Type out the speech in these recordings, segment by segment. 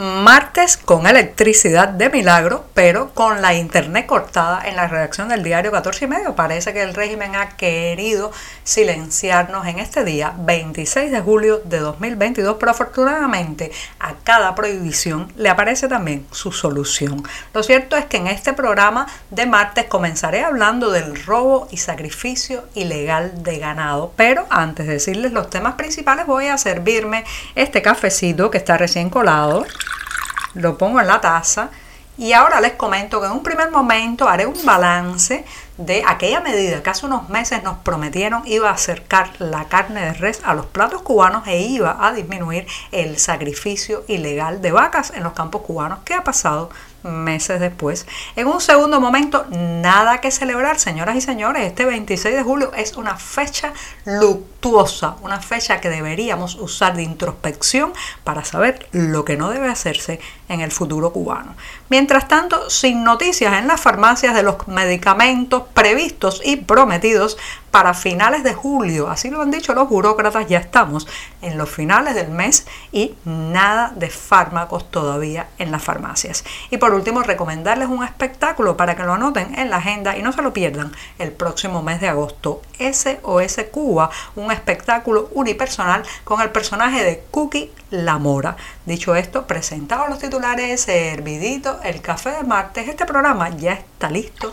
Martes con electricidad de milagro, pero con la internet cortada en la redacción del diario 14 y medio. Parece que el régimen ha querido silenciarnos en este día, 26 de julio de 2022, pero afortunadamente a cada prohibición le aparece también su solución. Lo cierto es que en este programa de martes comenzaré hablando del robo y sacrificio ilegal de ganado, pero antes de decirles los temas principales voy a servirme este cafecito que está recién colado lo pongo en la taza y ahora les comento que en un primer momento haré un balance de aquella medida que hace unos meses nos prometieron iba a acercar la carne de res a los platos cubanos e iba a disminuir el sacrificio ilegal de vacas en los campos cubanos. ¿Qué ha pasado? meses después. En un segundo momento, nada que celebrar, señoras y señores. Este 26 de julio es una fecha luctuosa, una fecha que deberíamos usar de introspección para saber lo que no debe hacerse en el futuro cubano. Mientras tanto, sin noticias en las farmacias de los medicamentos previstos y prometidos para finales de julio, así lo han dicho los burócratas, ya estamos en los finales del mes y nada de fármacos todavía en las farmacias. Y por último, recomendarles un espectáculo para que lo anoten en la agenda y no se lo pierdan el próximo mes de agosto. SOS Cuba, un espectáculo unipersonal con el personaje de Cookie La Mora. Dicho esto, presentado los titulares, servidito, el café de martes, este programa ya está listo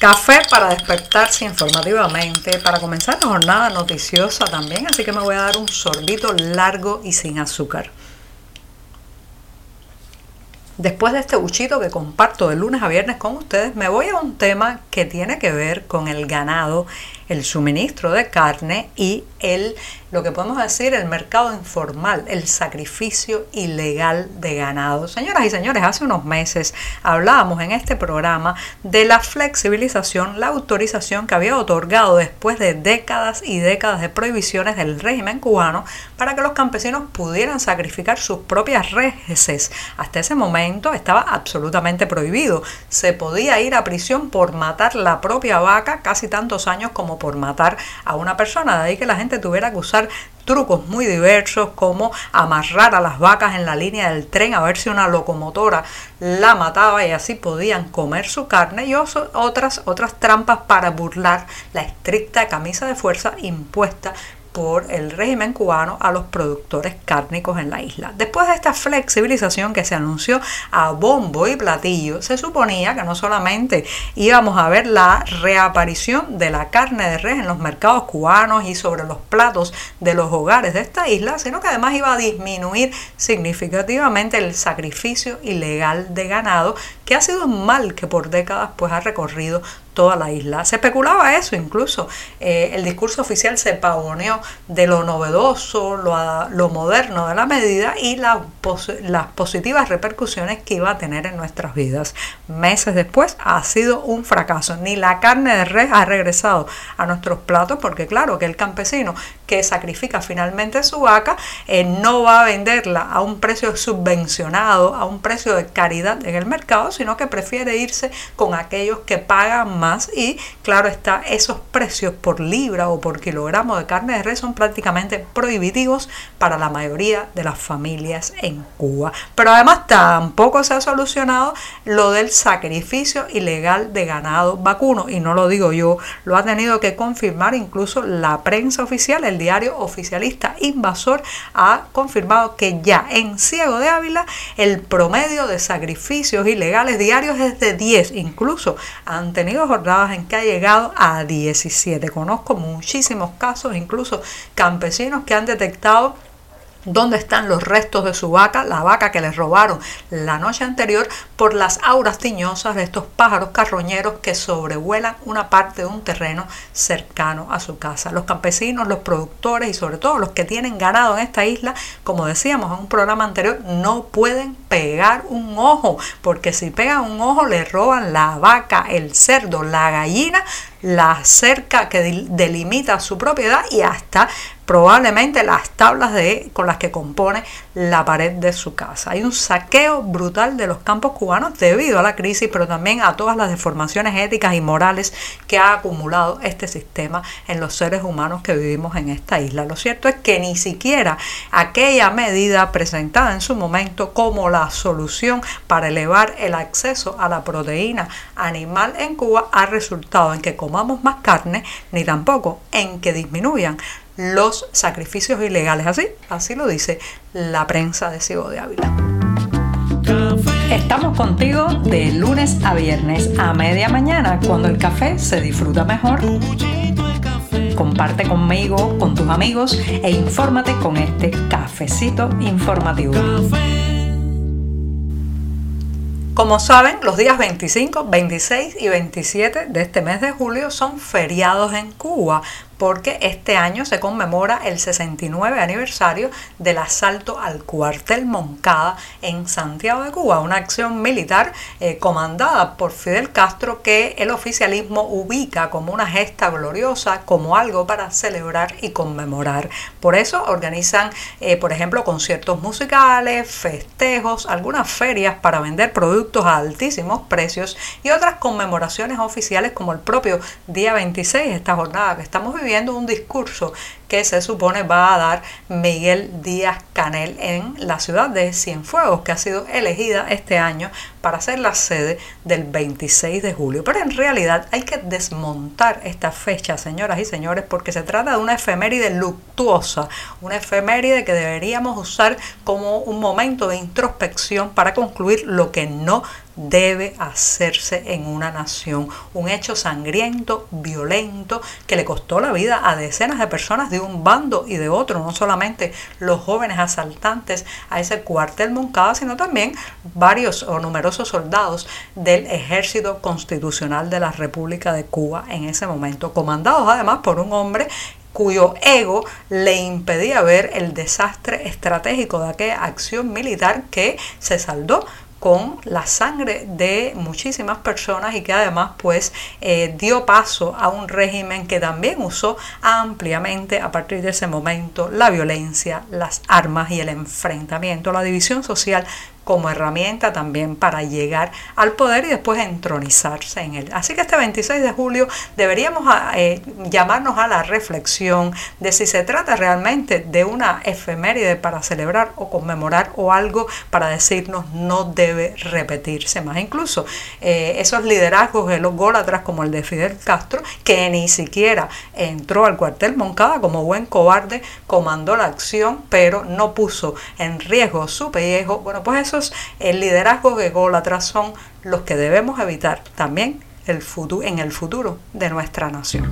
Café para despertarse informativamente, para comenzar la jornada noticiosa también, así que me voy a dar un sorbito largo y sin azúcar. Después de este buchito que comparto de lunes a viernes con ustedes, me voy a un tema que tiene que ver con el ganado, el suministro de carne y el lo que podemos decir el mercado informal, el sacrificio ilegal de ganado. Señoras y señores, hace unos meses hablábamos en este programa de la flexibilización, la autorización que había otorgado después de décadas y décadas de prohibiciones del régimen cubano para que los campesinos pudieran sacrificar sus propias reses. Hasta ese momento estaba absolutamente prohibido. Se podía ir a prisión por matar la propia vaca casi tantos años como por matar a una persona. De ahí que la gente tuviera que usar trucos muy diversos como amarrar a las vacas en la línea del tren a ver si una locomotora la mataba y así podían comer su carne y otras, otras trampas para burlar la estricta camisa de fuerza impuesta por el régimen cubano a los productores cárnicos en la isla. Después de esta flexibilización que se anunció a bombo y platillo, se suponía que no solamente íbamos a ver la reaparición de la carne de res en los mercados cubanos y sobre los platos de los hogares de esta isla, sino que además iba a disminuir significativamente el sacrificio ilegal de ganado, que ha sido un mal que por décadas pues ha recorrido toda la isla. Se especulaba eso incluso. Eh, el discurso oficial se pavoneó de lo novedoso, lo, moderno de la medida y las positivas repercusiones que iba a tener en nuestras vidas. Meses después ha sido un fracaso. Ni la carne de res ha regresado a nuestros platos porque claro que el campesino que sacrifica finalmente su vaca eh, no va a venderla a un precio subvencionado, a un precio de caridad en el mercado, sino que prefiere irse con aquellos que pagan más. Y claro está, esos precios por libra o por kilogramo de carne de res son prácticamente prohibitivos para la mayoría de las familias en Cuba. Pero además tampoco se ha solucionado lo del sacrificio ilegal de ganado vacuno. Y no lo digo yo, lo ha tenido que confirmar incluso la prensa oficial, el diario oficialista Invasor ha confirmado que ya en Ciego de Ávila el promedio de sacrificios ilegales diarios es de 10, incluso han tenido jornadas en que ha llegado a 17. Conozco muchísimos casos, incluso campesinos que han detectado ¿Dónde están los restos de su vaca? La vaca que les robaron la noche anterior por las auras tiñosas de estos pájaros carroñeros que sobrevuelan una parte de un terreno cercano a su casa. Los campesinos, los productores y sobre todo los que tienen ganado en esta isla, como decíamos en un programa anterior, no pueden pegar un ojo, porque si pegan un ojo le roban la vaca, el cerdo, la gallina, la cerca que delimita su propiedad y hasta probablemente las tablas de, con las que compone la pared de su casa. Hay un saqueo brutal de los campos cubanos debido a la crisis, pero también a todas las deformaciones éticas y morales que ha acumulado este sistema en los seres humanos que vivimos en esta isla. Lo cierto es que ni siquiera aquella medida presentada en su momento como la solución para elevar el acceso a la proteína animal en Cuba ha resultado en que comamos más carne, ni tampoco en que disminuyan los sacrificios ilegales. Así, así lo dice la prensa de Ciego de Ávila. Estamos contigo de lunes a viernes a media mañana cuando el café se disfruta mejor. Comparte conmigo, con tus amigos e infórmate con este cafecito informativo. Como saben, los días 25, 26 y 27 de este mes de julio son feriados en Cuba porque este año se conmemora el 69 aniversario del asalto al cuartel Moncada en Santiago de Cuba, una acción militar eh, comandada por Fidel Castro que el oficialismo ubica como una gesta gloriosa, como algo para celebrar y conmemorar. Por eso organizan, eh, por ejemplo, conciertos musicales, festejos, algunas ferias para vender productos a altísimos precios y otras conmemoraciones oficiales como el propio día 26, esta jornada que estamos viviendo un discurso que se supone va a dar Miguel Díaz Canel en la ciudad de Cienfuegos, que ha sido elegida este año para ser la sede del 26 de julio. Pero en realidad hay que desmontar esta fecha, señoras y señores, porque se trata de una efeméride luctuosa, una efeméride que deberíamos usar como un momento de introspección para concluir lo que no debe hacerse en una nación. Un hecho sangriento, violento, que le costó la vida a decenas de personas de un bando y de otro, no solamente los jóvenes asaltantes a ese cuartel Moncada, sino también varios o numerosos soldados del ejército constitucional de la República de Cuba en ese momento, comandados además por un hombre cuyo ego le impedía ver el desastre estratégico de aquella acción militar que se saldó con la sangre de muchísimas personas y que además pues eh, dio paso a un régimen que también usó ampliamente a partir de ese momento la violencia, las armas y el enfrentamiento, la división social como herramienta también para llegar al poder y después entronizarse en él. Así que este 26 de julio deberíamos ah, eh, llamarnos a la reflexión de si se trata realmente de una efeméride para celebrar o conmemorar o algo para decirnos no debe repetirse más. Incluso eh, esos liderazgos de los gólatras como el de Fidel Castro, que ni siquiera entró al cuartel Moncada como buen cobarde, comandó la acción, pero no puso en riesgo su pellejo. Bueno, pues eso el liderazgo de ególatras son los que debemos evitar también el en el futuro de nuestra nación.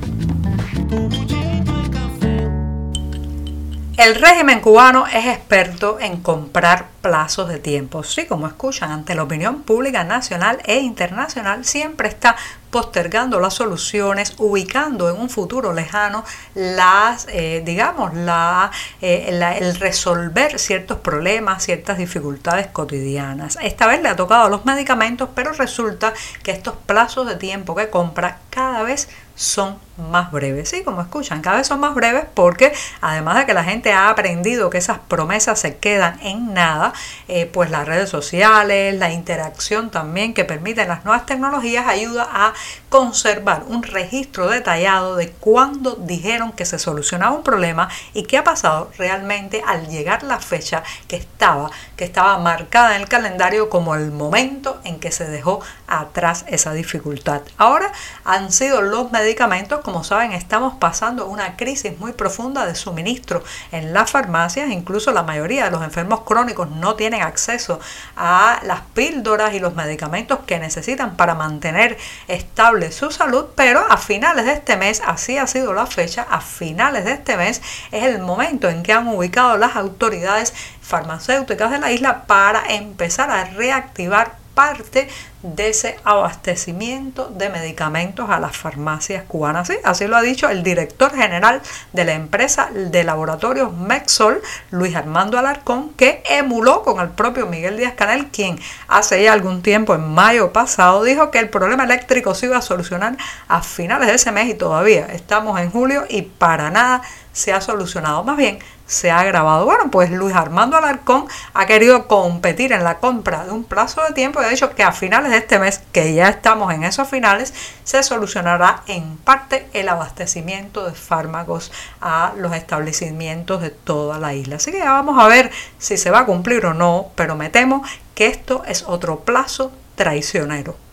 El régimen cubano es experto en comprar plazos de tiempo. Sí, como escuchan, ante la opinión pública nacional e internacional siempre está postergando las soluciones, ubicando en un futuro lejano las, eh, digamos, eh, la, el resolver ciertos problemas, ciertas dificultades cotidianas. Esta vez le ha tocado los medicamentos, pero resulta que estos plazos de tiempo que compra cada vez son más breves. Sí, como escuchan, cada vez son más breves porque además de que la gente ha aprendido que esas promesas se quedan en nada, eh, pues las redes sociales, la interacción también que permiten las nuevas tecnologías ayuda a conservar un registro detallado de cuándo dijeron que se solucionaba un problema y qué ha pasado realmente al llegar la fecha que estaba, que estaba marcada en el calendario como el momento en que se dejó atrás esa dificultad. Ahora han sido los medicamentos, como saben, estamos pasando una crisis muy profunda de suministro en las farmacias, incluso la mayoría de los enfermos crónicos no tienen acceso a las píldoras y los medicamentos que necesitan para mantener estable su salud, pero a finales de este mes, así ha sido la fecha, a finales de este mes es el momento en que han ubicado las autoridades farmacéuticas de la isla para empezar a reactivar parte de ese abastecimiento de medicamentos a las farmacias cubanas. así lo ha dicho el director general de la empresa de laboratorios Mexol, Luis Armando Alarcón, que emuló con el propio Miguel Díaz Canel, quien hace ya algún tiempo, en mayo pasado, dijo que el problema eléctrico se iba a solucionar a finales de ese mes y todavía estamos en julio y para nada se ha solucionado. Más bien, se ha agravado. Bueno, pues Luis Armando Alarcón ha querido competir en la compra de un plazo de tiempo y ha dicho que a finales de este mes, que ya estamos en esos finales, se solucionará en parte el abastecimiento de fármacos a los establecimientos de toda la isla. Así que ya vamos a ver si se va a cumplir o no, pero me temo que esto es otro plazo traicionero.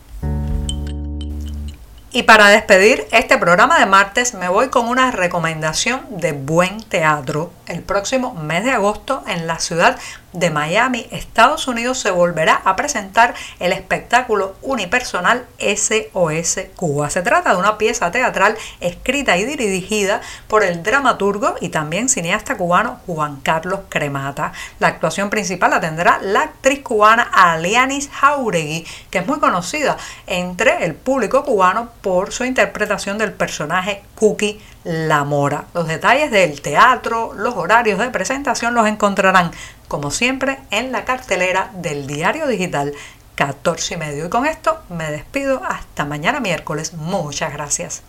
Y para despedir este programa de martes me voy con una recomendación de buen teatro. El próximo mes de agosto en la ciudad de Miami, Estados Unidos, se volverá a presentar el espectáculo unipersonal SOS Cuba. Se trata de una pieza teatral escrita y dirigida por el dramaturgo y también cineasta cubano Juan Carlos Cremata. La actuación principal la tendrá la actriz cubana Alianis Jauregui, que es muy conocida entre el público cubano por su interpretación del personaje Cookie La Mora. Los detalles del teatro, los horarios de presentación los encontrarán como siempre, en la cartelera del diario digital 14 y medio. Y con esto me despido hasta mañana miércoles. Muchas gracias.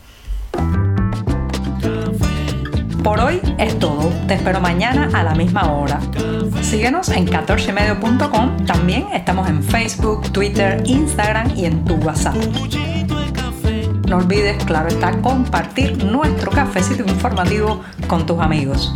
Por hoy es todo. Te espero mañana a la misma hora. Síguenos en 14medio.com. También estamos en Facebook, Twitter, Instagram y en tu WhatsApp. No olvides, claro está, compartir nuestro cafecito informativo con tus amigos.